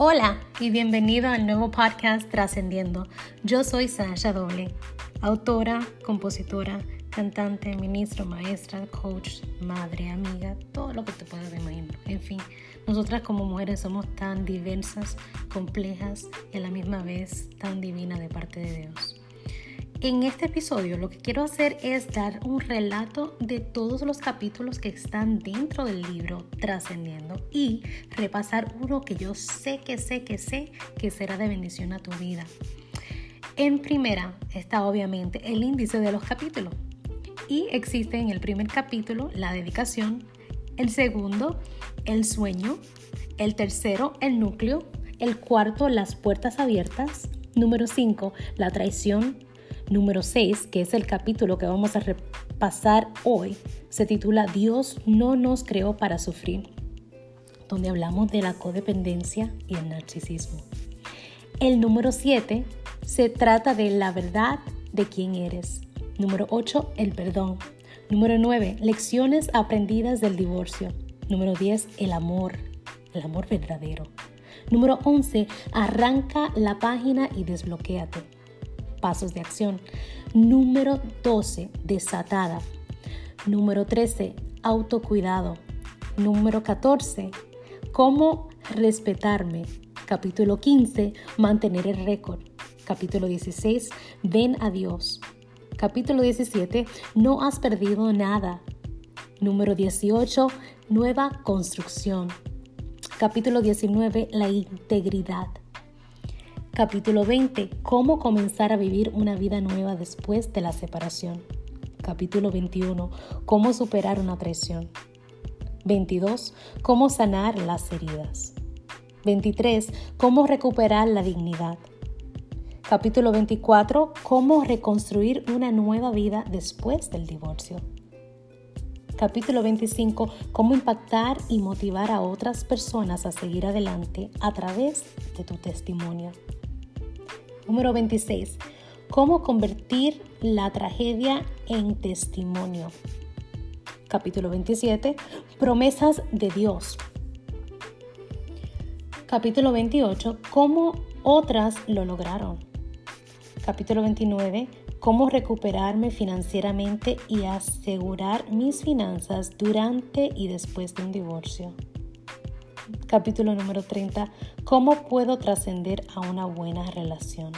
Hola y bienvenido al nuevo podcast Trascendiendo. Yo soy Sasha Doble, autora, compositora, cantante, ministro, maestra, coach, madre, amiga, todo lo que te puedas imaginar. En fin, nosotras como mujeres somos tan diversas, complejas y a la misma vez tan divinas de parte de Dios. En este episodio lo que quiero hacer es dar un relato de todos los capítulos que están dentro del libro Trascendiendo y repasar uno que yo sé que sé que sé que será de bendición a tu vida. En primera está obviamente el índice de los capítulos y existe en el primer capítulo la dedicación, el segundo el sueño, el tercero el núcleo, el cuarto las puertas abiertas, número 5 la traición, número 6, que es el capítulo que vamos a repasar hoy, se titula Dios no nos creó para sufrir, donde hablamos de la codependencia y el narcisismo. El número 7 se trata de la verdad de quién eres. Número 8, el perdón. Número 9, lecciones aprendidas del divorcio. Número 10, el amor, el amor verdadero. Número 11, arranca la página y desbloquéate pasos de acción. Número 12, desatada. Número 13, autocuidado. Número 14, cómo respetarme. Capítulo 15, mantener el récord. Capítulo 16, ven a Dios. Capítulo 17, no has perdido nada. Número 18, nueva construcción. Capítulo 19, la integridad. Capítulo 20. Cómo comenzar a vivir una vida nueva después de la separación. Capítulo 21. Cómo superar una traición. 22. Cómo sanar las heridas. 23. Cómo recuperar la dignidad. Capítulo 24. Cómo reconstruir una nueva vida después del divorcio. Capítulo 25. Cómo impactar y motivar a otras personas a seguir adelante a través de tu testimonio. Número 26. Cómo convertir la tragedia en testimonio. Capítulo 27. Promesas de Dios. Capítulo 28. Cómo otras lo lograron. Capítulo 29. Cómo recuperarme financieramente y asegurar mis finanzas durante y después de un divorcio. Capítulo número 30. ¿Cómo puedo trascender a una buena relación?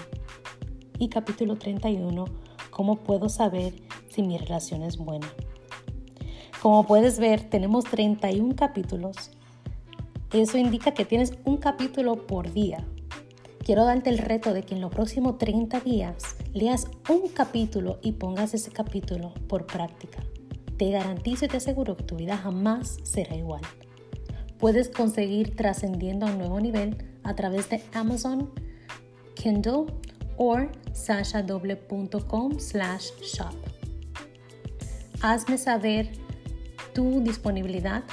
Y capítulo 31. ¿Cómo puedo saber si mi relación es buena? Como puedes ver, tenemos 31 capítulos. Eso indica que tienes un capítulo por día. Quiero darte el reto de que en los próximos 30 días leas un capítulo y pongas ese capítulo por práctica. Te garantizo y te aseguro que tu vida jamás será igual puedes conseguir trascendiendo a un nuevo nivel a través de Amazon, Kindle o sashadoble.com slash shop. Hazme saber tu disponibilidad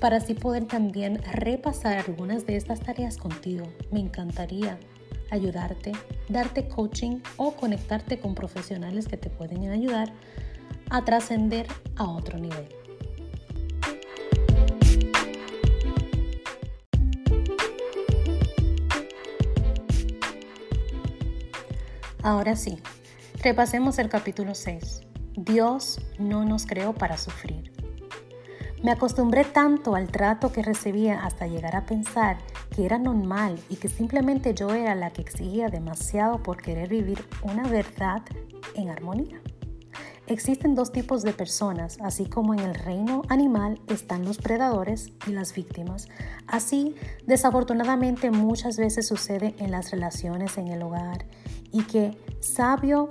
para así poder también repasar algunas de estas tareas contigo. Me encantaría ayudarte, darte coaching o conectarte con profesionales que te pueden ayudar a trascender a otro nivel. Ahora sí, repasemos el capítulo 6. Dios no nos creó para sufrir. Me acostumbré tanto al trato que recibía hasta llegar a pensar que era normal y que simplemente yo era la que exigía demasiado por querer vivir una verdad en armonía. Existen dos tipos de personas, así como en el reino animal están los predadores y las víctimas. Así, desafortunadamente muchas veces sucede en las relaciones en el hogar y que sabio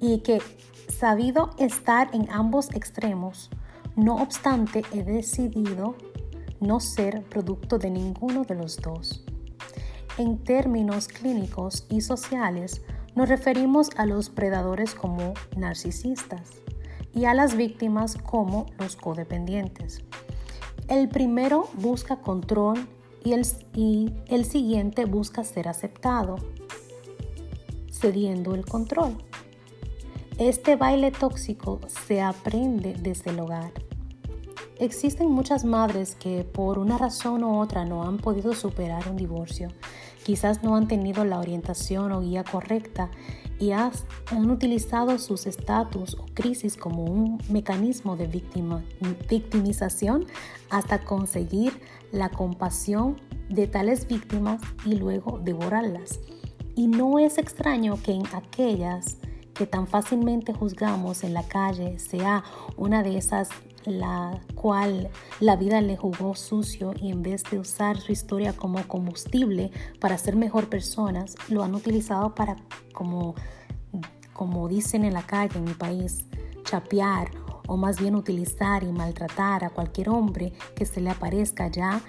y que sabido estar en ambos extremos, no obstante he decidido no ser producto de ninguno de los dos. En términos clínicos y sociales, nos referimos a los predadores como narcisistas y a las víctimas como los codependientes. El primero busca control y el, y el siguiente busca ser aceptado cediendo el control. Este baile tóxico se aprende desde el hogar. Existen muchas madres que por una razón u otra no han podido superar un divorcio. Quizás no han tenido la orientación o guía correcta y han utilizado sus estatus o crisis como un mecanismo de victimización hasta conseguir la compasión de tales víctimas y luego devorarlas. Y no es extraño que en aquellas que tan fácilmente juzgamos en la calle sea una de esas la cual la vida le jugó sucio y en vez de usar su historia como combustible para ser mejor personas, lo han utilizado para, como, como dicen en la calle en mi país, chapear o más bien utilizar y maltratar a cualquier hombre que se le aparezca ya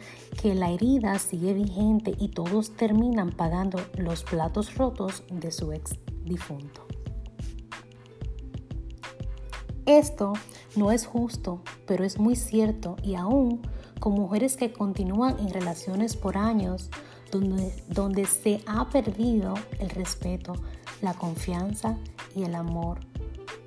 que la herida sigue vigente y todos terminan pagando los platos rotos de su ex difunto. Esto no es justo, pero es muy cierto y aún con mujeres que continúan en relaciones por años donde, donde se ha perdido el respeto, la confianza y el amor,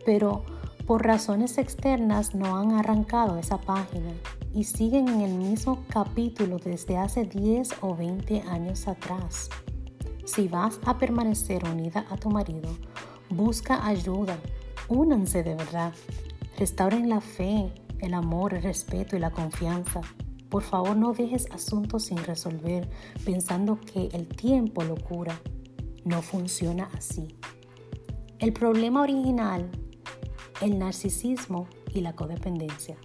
pero por razones externas no han arrancado esa página y siguen en el mismo capítulo desde hace 10 o 20 años atrás. Si vas a permanecer unida a tu marido, busca ayuda Únanse de verdad. Restauren la fe, el amor, el respeto y la confianza. Por favor, no dejes asuntos sin resolver pensando que el tiempo lo cura. No funciona así. El problema original, el narcisismo y la codependencia.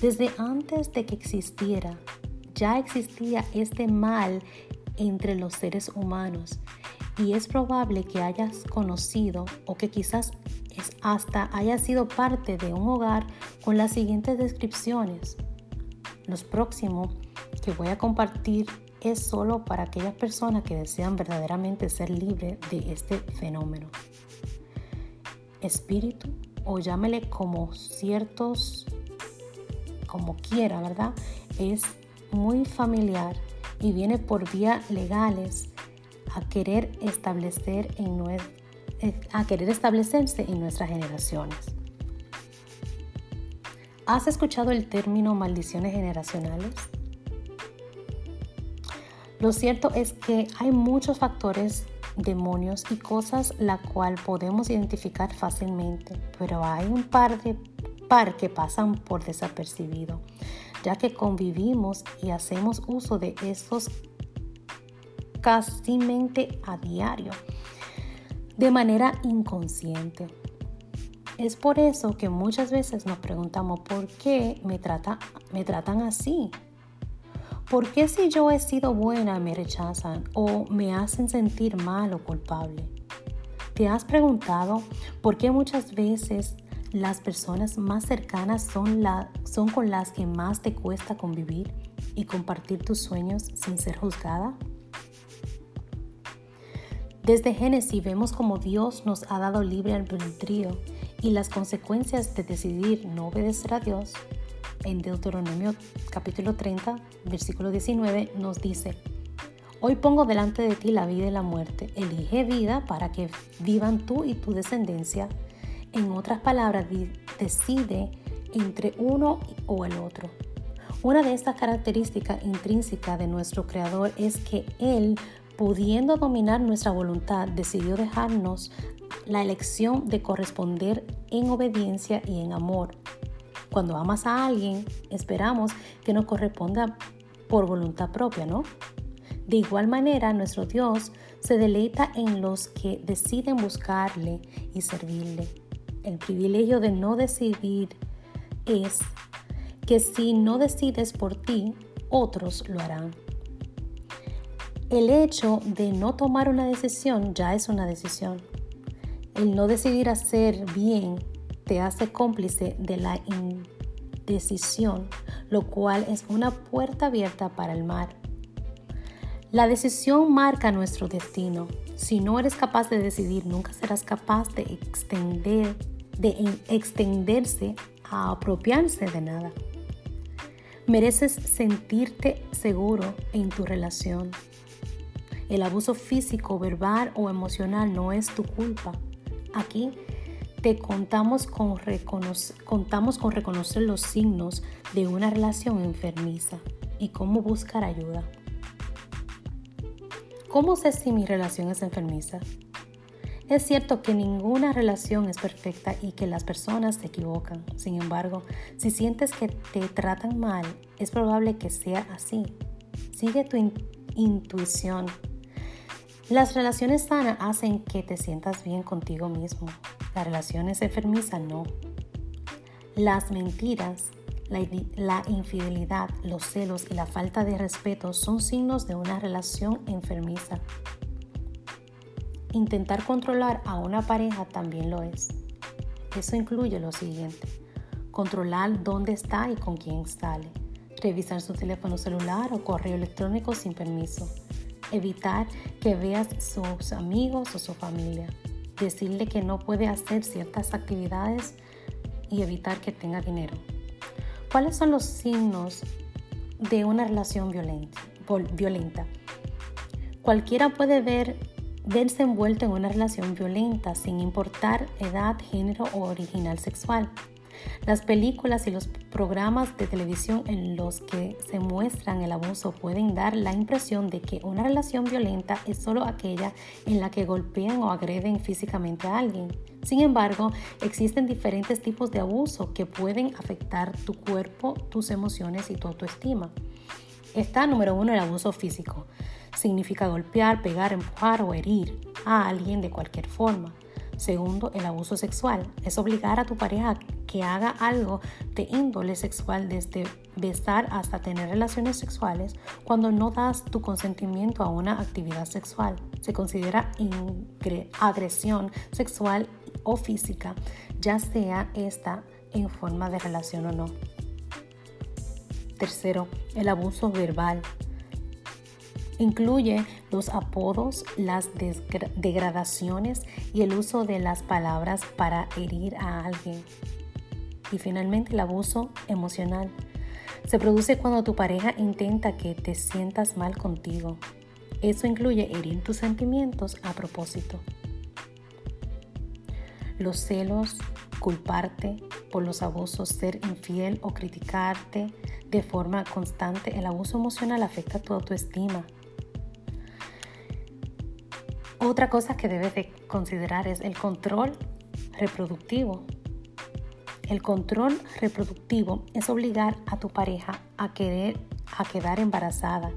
Desde antes de que existiera, ya existía este mal entre los seres humanos y es probable que hayas conocido o que quizás hasta haya sido parte de un hogar con las siguientes descripciones. Los próximos que voy a compartir es solo para aquellas personas que desean verdaderamente ser libres de este fenómeno. Espíritu, o llámele como ciertos, como quiera, ¿verdad? Es muy familiar y viene por vías legales a querer establecer en, nuestro a querer establecerse en nuestras generaciones. ¿Has escuchado el término maldiciones generacionales? Lo cierto es que hay muchos factores, demonios y cosas la cual podemos identificar fácilmente, pero hay un par de par que pasan por desapercibido, ya que convivimos y hacemos uso de estos casi a diario de manera inconsciente. Es por eso que muchas veces nos preguntamos por qué me, trata, me tratan así. ¿Por qué si yo he sido buena me rechazan o me hacen sentir mal o culpable? ¿Te has preguntado por qué muchas veces las personas más cercanas son, la, son con las que más te cuesta convivir y compartir tus sueños sin ser juzgada? Desde Génesis vemos como Dios nos ha dado libre albedrío y las consecuencias de decidir no obedecer a Dios. En Deuteronomio capítulo 30, versículo 19 nos dice, Hoy pongo delante de ti la vida y la muerte. Elige vida para que vivan tú y tu descendencia. En otras palabras, decide entre uno o el otro. Una de estas características intrínsecas de nuestro Creador es que Él pudiendo dominar nuestra voluntad, decidió dejarnos la elección de corresponder en obediencia y en amor. Cuando amas a alguien, esperamos que nos corresponda por voluntad propia, ¿no? De igual manera, nuestro Dios se deleita en los que deciden buscarle y servirle. El privilegio de no decidir es que si no decides por ti, otros lo harán. El hecho de no tomar una decisión ya es una decisión. El no decidir hacer bien te hace cómplice de la indecisión, lo cual es una puerta abierta para el mal. La decisión marca nuestro destino. Si no eres capaz de decidir, nunca serás capaz de extender, de extenderse a apropiarse de nada. Mereces sentirte seguro en tu relación. El abuso físico, verbal o emocional no es tu culpa. Aquí te contamos con, contamos con reconocer los signos de una relación enfermiza y cómo buscar ayuda. ¿Cómo sé si mi relación es enfermiza? Es cierto que ninguna relación es perfecta y que las personas se equivocan. Sin embargo, si sientes que te tratan mal, es probable que sea así. Sigue tu intuición. Las relaciones sanas hacen que te sientas bien contigo mismo. Las relaciones enfermizas no. Las mentiras, la, infidelidad, los celos y la falta de respeto son signos de una relación enfermiza. Intentar controlar a una pareja también lo es. Eso incluye lo siguiente. Controlar dónde está y con quién sale. Revisar su teléfono celular o correo electrónico sin permiso. Evitar que veas sus amigos o su familia decirle que no puede hacer ciertas actividades y evitar que tenga dinero. ¿Cuáles son los signos de una relación violenta? Cualquiera puede ver, verse envuelto en una relación violenta sin importar edad, género o original sexual. Las películas y los programas de televisión en los que se muestran el abuso pueden dar la impresión de que una relación violenta es solo aquella en la que golpean o agreden físicamente a alguien. Sin embargo, existen diferentes tipos de abuso que pueden afectar tu cuerpo, tus emociones y tu autoestima. Está número uno el abuso físico. Significa golpear, pegar, empujar o herir a alguien de cualquier forma. Segundo, el abuso sexual. Es obligar a tu pareja que haga algo de índole sexual desde besar hasta tener relaciones sexuales cuando no das tu consentimiento a una actividad sexual. Se considera agresión sexual o física, ya sea esta en forma de relación o no. Tercero, el abuso verbal. Incluye los apodos, las degradaciones y el uso de las palabras para herir a alguien. Y finalmente el abuso emocional. Se produce cuando tu pareja intenta que te sientas mal contigo. Eso incluye herir tus sentimientos a propósito. Los celos, culparte por los abusos, ser infiel o criticarte de forma constante. El abuso emocional afecta tu autoestima, otra cosa que debes de considerar es el control reproductivo. El control reproductivo es obligar a tu pareja a querer a quedar embarazada,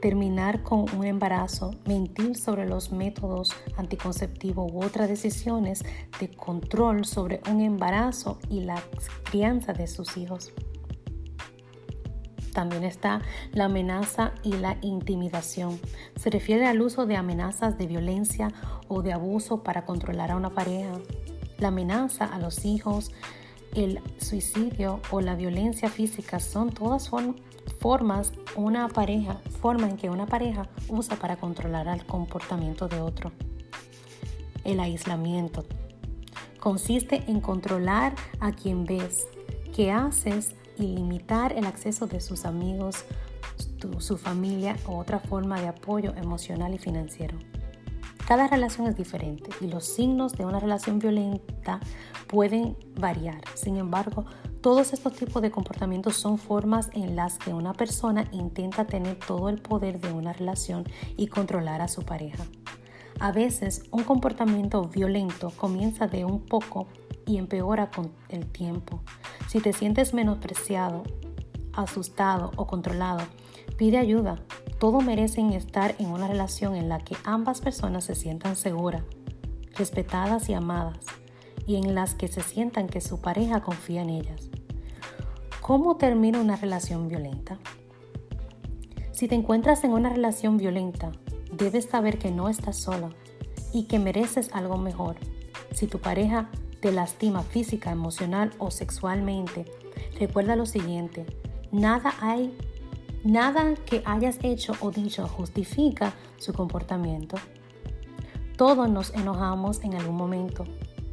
terminar con un embarazo, mentir sobre los métodos anticonceptivos u otras decisiones de control sobre un embarazo y la crianza de sus hijos. También está la amenaza y la intimidación. Se refiere al uso de amenazas de violencia o de abuso para controlar a una pareja. La amenaza a los hijos, el suicidio o la violencia física son todas formas una pareja, forma en que una pareja usa para controlar el comportamiento de otro. El aislamiento consiste en controlar a quien ves, qué haces y limitar el acceso de sus amigos, su familia o otra forma de apoyo emocional y financiero. Cada relación es diferente y los signos de una relación violenta pueden variar. Sin embargo, todos estos tipos de comportamientos son formas en las que una persona intenta tener todo el poder de una relación y controlar a su pareja. A veces, un comportamiento violento comienza de un poco y empeora con el tiempo. Si te sientes menospreciado, asustado o controlado, pide ayuda. Todos merecen estar en una relación en la que ambas personas se sientan seguras, respetadas y amadas, y en las que se sientan que su pareja confía en ellas. ¿Cómo termina una relación violenta? Si te encuentras en una relación violenta, debes saber que no estás sola y que mereces algo mejor. Si tu pareja te lastima física, emocional o sexualmente, recuerda lo siguiente, nada hay nada que hayas hecho o dicho justifica su comportamiento. Todos nos enojamos en algún momento,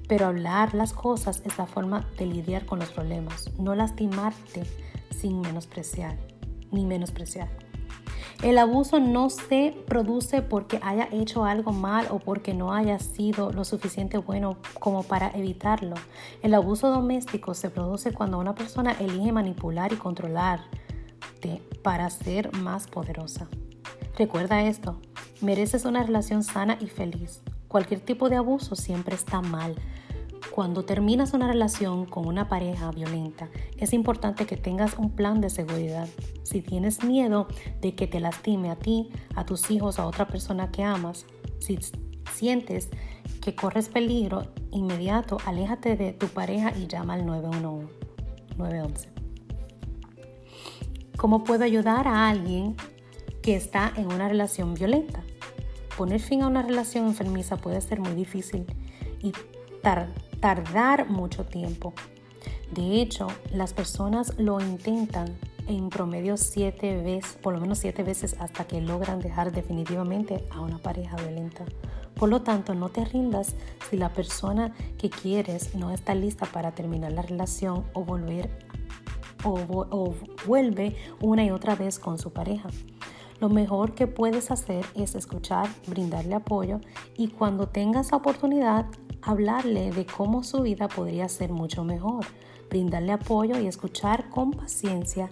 pero hablar las cosas es la forma de lidiar con los problemas, no lastimarte sin menospreciar, ni menospreciar. El abuso no se produce porque haya hecho algo mal o porque no haya sido lo suficiente bueno como para evitarlo. El abuso doméstico se produce cuando una persona elige manipular y controlarte para ser más poderosa. Recuerda esto, mereces una relación sana y feliz. Cualquier tipo de abuso siempre está mal. Cuando terminas una relación con una pareja violenta, es importante que tengas un plan de seguridad. Si tienes miedo de que te lastime a ti, a tus hijos, a otra persona que amas, si sientes que corres peligro inmediato, aléjate de tu pareja y llama al 911. 911. ¿Cómo puedo ayudar a alguien que está en una relación violenta. Poner fin a una relación enfermiza puede ser muy difícil y tardar mucho tiempo. De hecho, las personas lo intentan en promedio siete veces, por lo menos siete veces hasta que logran dejar definitivamente a una pareja violenta. Por lo tanto, no te rindas si la persona que quieres no está lista para terminar la relación o volver o vuelve una y otra vez con su pareja. Lo mejor que puedes hacer es escuchar, brindarle apoyo y cuando tengas la oportunidad, hablarle de cómo su vida podría ser mucho mejor. Brindarle apoyo y escuchar con paciencia.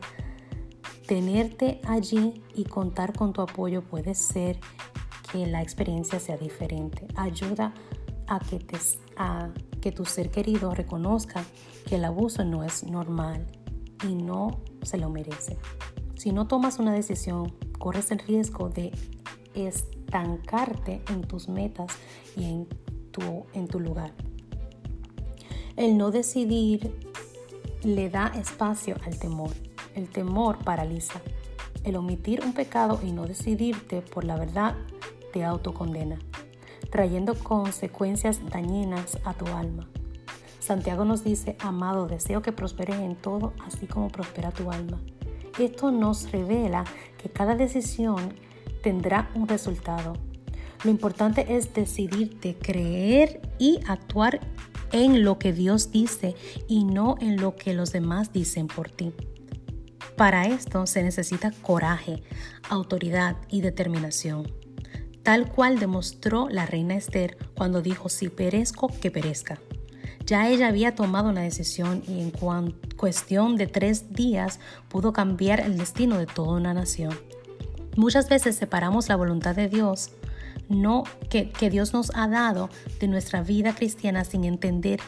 Tenerte allí y contar con tu apoyo puede ser que la experiencia sea diferente. Ayuda a que, te, a que tu ser querido reconozca que el abuso no es normal y no se lo merece. Si no tomas una decisión corres el riesgo de estancarte en tus metas y en tu, en tu lugar. El no decidir le da espacio al temor. El temor paraliza. El omitir un pecado y no decidirte por la verdad te autocondena, trayendo consecuencias dañinas a tu alma. Santiago nos dice, amado, deseo que prosperes en todo, así como prospera tu alma. Esto nos revela que cada decisión tendrá un resultado. Lo importante es decidirte, creer y actuar en lo que Dios dice y no en lo que los demás dicen por ti. Para esto se necesita coraje, autoridad y determinación, tal cual demostró la reina Esther cuando dijo, si perezco, que perezca. Ya ella había tomado una decisión y en cuestión de tres días pudo cambiar el destino de toda una nación. Muchas veces separamos la voluntad de Dios, no que, Dios nos ha dado de nuestra vida cristiana sin entender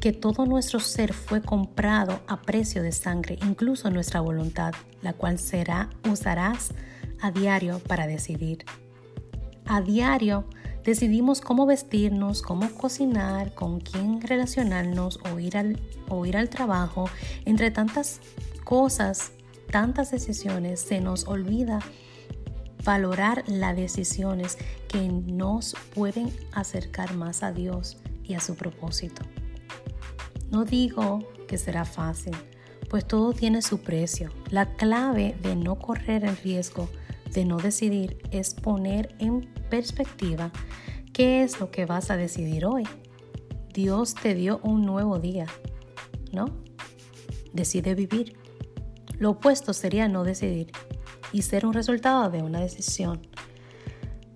que todo nuestro ser fue comprado a precio de sangre, incluso nuestra voluntad, la cual será usarás a diario para decidir. A diario Decidimos cómo vestirnos, cómo cocinar, con quién relacionarnos o ir al, o ir al trabajo. Entre tantas cosas, tantas decisiones, se nos olvida valorar las decisiones que nos pueden acercar más a Dios y a su propósito. No digo que será fácil, pues todo tiene su precio. La clave de no correr el riesgo de no decidir es poner en perspectiva qué es lo que vas a decidir hoy. Dios te dio un nuevo día, ¿no? Decide vivir. Lo opuesto sería no decidir y ser un resultado de una decisión.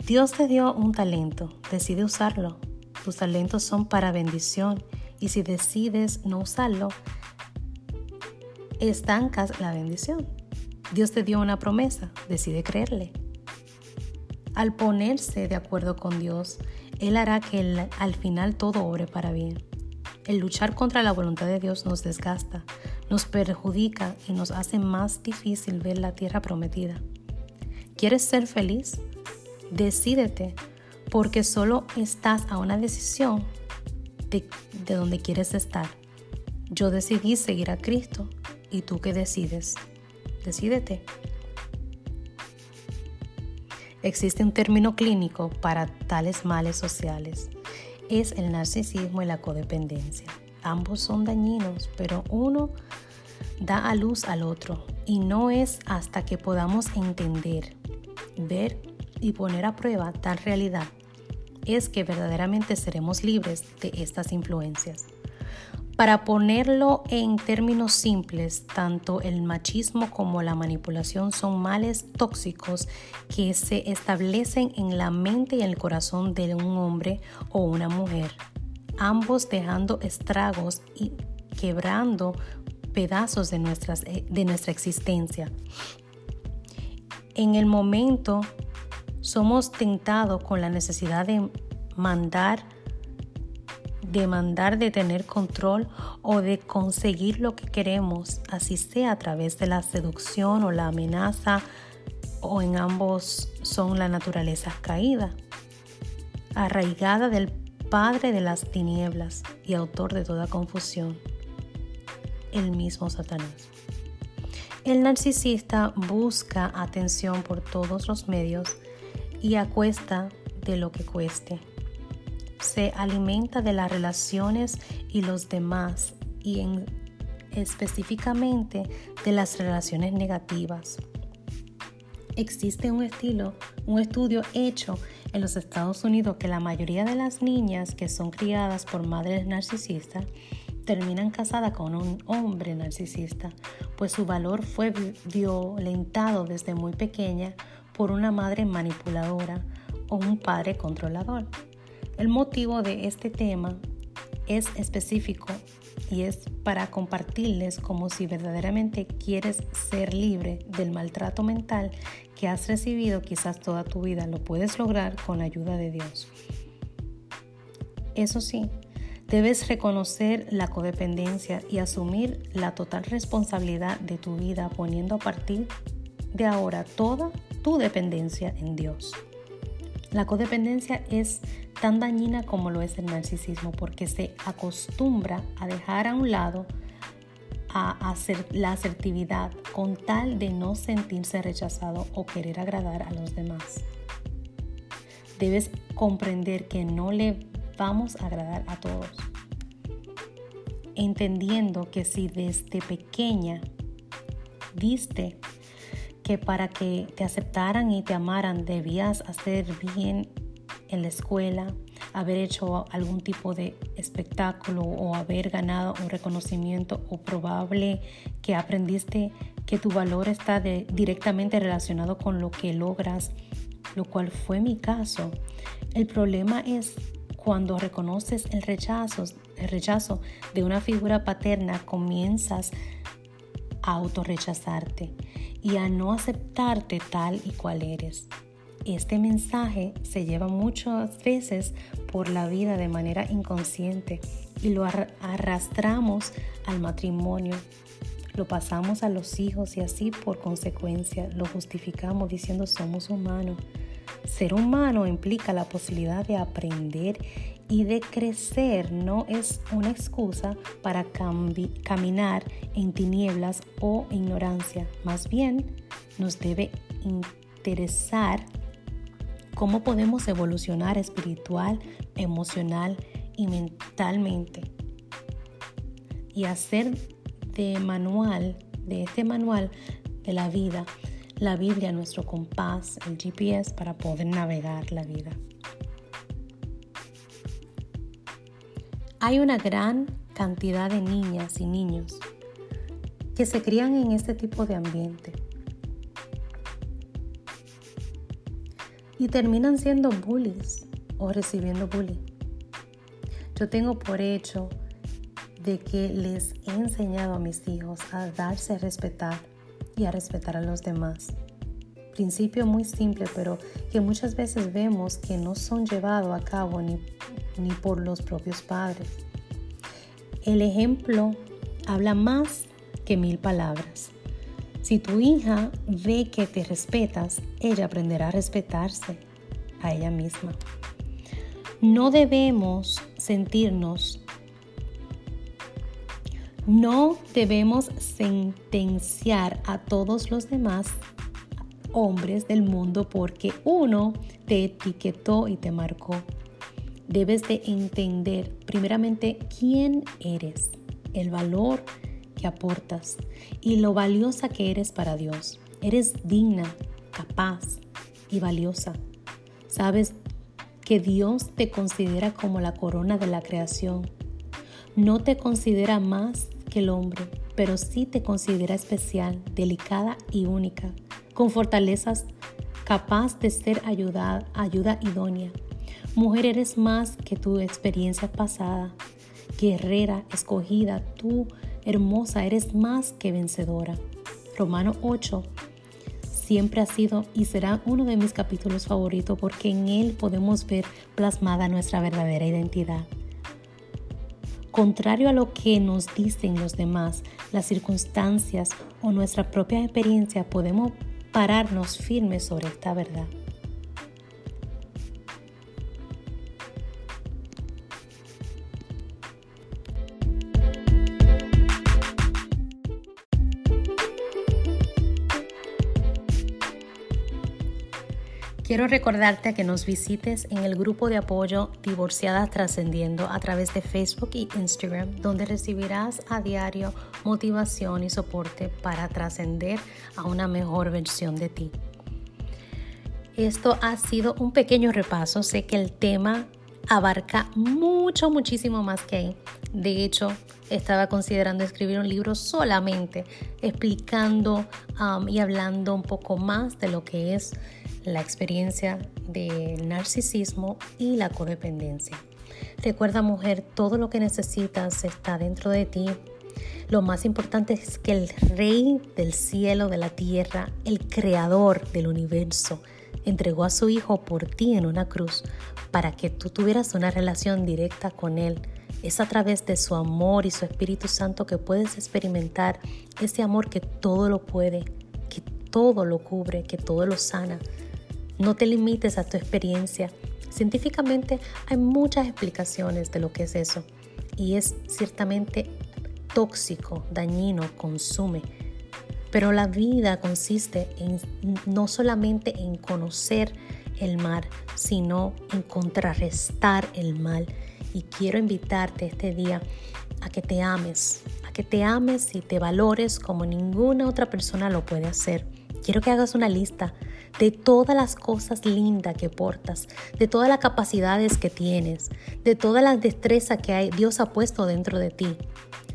Dios te dio un talento, decide usarlo. Tus talentos son para bendición y si decides no usarlo, estancas la bendición. Dios te dio una promesa, decide creerle. Al ponerse de acuerdo con Dios, Él hará que al final todo obre para bien. El luchar contra la voluntad de Dios nos desgasta, nos perjudica y nos hace más difícil ver la tierra prometida. ¿Quieres ser feliz? Decídete, porque solo estás a una decisión de, de donde quieres estar. Yo decidí seguir a Cristo y tú qué decides. Decídete. Existe un término clínico para tales males sociales. Es el narcisismo y la codependencia. Ambos son dañinos, pero uno da a luz al otro y no es hasta que podamos entender, ver y poner a prueba tal realidad es que verdaderamente seremos libres de estas influencias. Para ponerlo en términos simples, tanto el machismo como la manipulación son males tóxicos que se establecen en la mente y el corazón de un hombre o una mujer, ambos dejando estragos y quebrando pedazos de, nuestras, eh, de nuestra existencia. En el momento somos tentados con la necesidad de mandar demandar de tener control o de conseguir lo que queremos, así sea a través de la seducción o la amenaza, o en ambos son la naturaleza caída, arraigada del Padre de las tinieblas y autor de toda confusión, el mismo Satanás. El narcisista busca atención por todos los medios y acuesta de lo que cueste se alimenta de las relaciones y los demás y en, específicamente de las relaciones negativas. Existe un estilo, un estudio hecho en los Estados Unidos que la mayoría de las niñas que son criadas por madres narcisistas terminan casadas con un hombre narcisista, pues su valor fue violentado desde muy pequeña por una madre manipuladora o un padre controlador. El motivo de este tema es específico y es para compartirles como si verdaderamente quieres ser libre del maltrato mental que has recibido quizás toda tu vida. Lo puedes lograr con la ayuda de Dios. Eso sí, debes reconocer la codependencia y asumir la total responsabilidad de tu vida poniendo a partir de ahora toda tu dependencia en Dios. La codependencia es tan dañina como lo es el narcisismo porque se acostumbra a dejar a un lado a hacer la asertividad con tal de no sentirse rechazado o querer agradar a los demás. Debes comprender que no le vamos a agradar a todos. Entendiendo que si desde pequeña viste que para que te aceptaran y te amaran debías hacer bien en la escuela, haber hecho algún tipo de espectáculo o haber ganado un reconocimiento o probable que aprendiste que tu valor está directamente relacionado con lo que logras, lo cual fue mi caso. El problema es cuando reconoces el rechazo, el rechazo de una figura paterna, comienzas a autorrechazarte y a no aceptarte tal y cual eres. Este mensaje se lleva muchas veces por la vida de manera inconsciente y lo arrastramos al matrimonio, lo pasamos a los hijos y así por consecuencia lo justificamos diciendo somos humanos. Ser humano implica la posibilidad de aprender y de crecer, no es una excusa para caminar en tinieblas o ignorancia. Más bien, nos debe interesar cómo podemos evolucionar espiritual, emocional y mentalmente. Y hacer de manual, de este manual de la vida, la Biblia, nuestro compás, el GPS para poder navegar la vida. Hay una gran cantidad de niñas y niños que se crían en este tipo de ambiente y terminan siendo bullies o recibiendo bullying. Yo tengo por hecho de que les he enseñado a mis hijos a darse a respetar y a respetar a los demás. Principio muy simple, pero que muchas veces vemos que no son llevados a cabo ni, ni por los propios padres. El ejemplo habla más que mil palabras. Si tu hija ve que te respetas, ella aprenderá a respetarse a ella misma. No debemos sentirnos, no debemos sentenciar a todos los demás hombres del mundo porque uno te etiquetó y te marcó. Debes de entender primeramente quién eres, el valor aportas y lo valiosa que eres para Dios. Eres digna, capaz y valiosa. Sabes que Dios te considera como la corona de la creación. No te considera más que el hombre, pero sí te considera especial, delicada y única, con fortalezas capaz de ser ayuda, ayuda idónea. Mujer, eres más que tu experiencia pasada. Guerrera, escogida, tú, hermosa, eres más que vencedora. Romano 8 siempre ha sido y será uno de mis capítulos favoritos porque en él podemos ver plasmada nuestra verdadera identidad. Contrario a lo que nos dicen los demás, las circunstancias o nuestra propia experiencia, podemos pararnos firmes sobre esta verdad. Quiero recordarte que nos visites en el grupo de apoyo Divorciadas Trascendiendo a través de Facebook y Instagram, donde recibirás a diario motivación y soporte para trascender a una mejor versión de ti. Esto ha sido un pequeño repaso. Sé que el tema abarca mucho, muchísimo más que ahí. De hecho, estaba considerando escribir un libro solamente explicando um, y hablando un poco más de lo que es la experiencia del narcisismo y la codependencia. Recuerda mujer, todo lo que necesitas está dentro de ti. Lo más importante es que el rey del cielo, de la tierra, el creador del universo, entregó a su hijo por ti en una cruz para que tú tuvieras una relación directa con él. Es a través de su amor y su Espíritu Santo que puedes experimentar ese amor que todo lo puede, que todo lo cubre, que todo lo sana. No te limites a tu experiencia. Científicamente hay muchas explicaciones de lo que es eso y es ciertamente tóxico, dañino, consume. Pero la vida consiste en no solamente en conocer el mal, sino en contrarrestar el mal. Y quiero invitarte este día a que te ames, a que te ames y te valores como ninguna otra persona lo puede hacer. Quiero que hagas una lista de todas las cosas lindas que portas, de todas las capacidades que tienes, de todas las destrezas que hay, Dios ha puesto dentro de ti.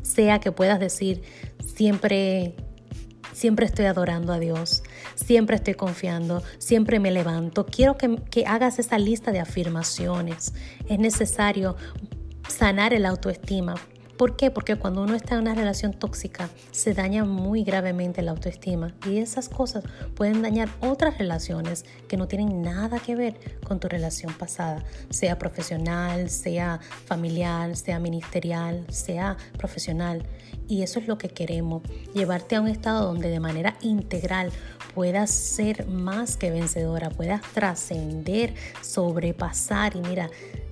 Sea que puedas decir, siempre siempre estoy adorando a Dios, siempre estoy confiando, siempre me levanto. Quiero que, que, hagas esa lista de afirmaciones. Es necesario sanar el autoestima. ¿Por qué? Porque cuando uno está en una relación tóxica se daña muy gravemente la autoestima y esas cosas pueden dañar otras relaciones que no tienen nada que ver con tu relación pasada, sea profesional, sea familiar, sea ministerial, sea profesional. Y eso es lo que queremos, llevarte a un estado donde de manera integral puedas ser más que vencedora, puedas trascender, sobrepasar y mira,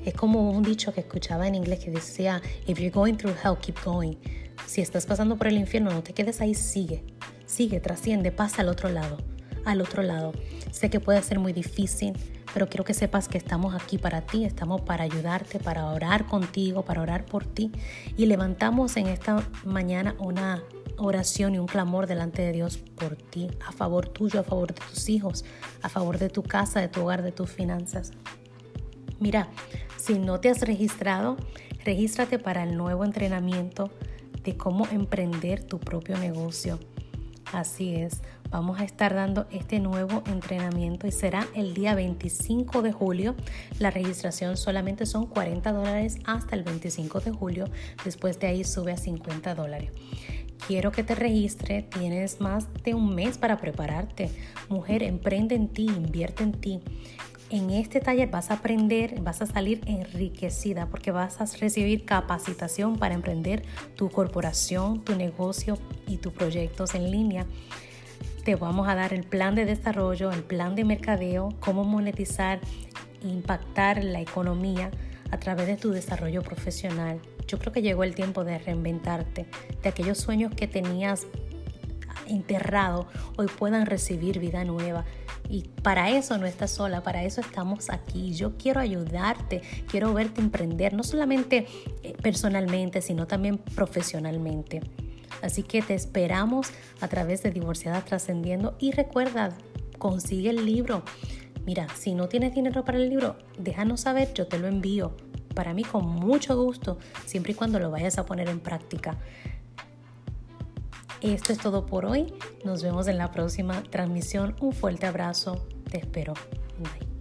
es como un dicho que escuchaba en inglés que decía, if you're going through hell, keep going. Si estás pasando por el infierno, no te quedes ahí, sigue. Sigue, trasciende, pasa al otro lado, al otro lado. Sé que puede ser muy difícil, pero quiero que sepas que estamos aquí para ti, estamos para ayudarte, para orar contigo, para orar por ti. Y levantamos en esta mañana una oración y un clamor delante de Dios por ti, a favor tuyo, a favor de tus hijos, a favor de tu casa, de tu hogar, de tus finanzas. Mira, si no te has registrado, regístrate para el nuevo entrenamiento de cómo emprender tu propio negocio. Así es, vamos a estar dando este nuevo entrenamiento y será el día 25 de julio. La registración solamente son 40 dólares hasta el 25 de julio. Después de ahí sube a 50 dólares. Quiero que te registre, tienes más de un mes para prepararte. Mujer, emprende en ti, invierte en ti. En este taller vas a aprender, vas a salir enriquecida porque vas a recibir capacitación para emprender tu corporación, tu negocio y tus proyectos en línea. Te vamos a dar el plan de desarrollo, el plan de mercadeo, cómo monetizar, impactar la economía a través de tu desarrollo profesional. Yo creo que llegó el tiempo de reinventarte, de aquellos sueños que tenías enterrado hoy puedan recibir vida nueva. Y para eso no estás sola, para eso estamos aquí. Yo quiero ayudarte, quiero verte emprender, no solamente eh, personalmente, sino también profesionalmente. Así que te esperamos a través de Divorciadas Trascendiendo y recuerda, consigue el libro. Mira, si no tienes dinero para el libro, déjanos saber, yo te lo envío. para mí con mucho gusto, siempre y cuando lo vayas a poner en práctica. Esto es todo por hoy. Nos vemos en la próxima transmisión. Un fuerte abrazo. Te espero. Bye.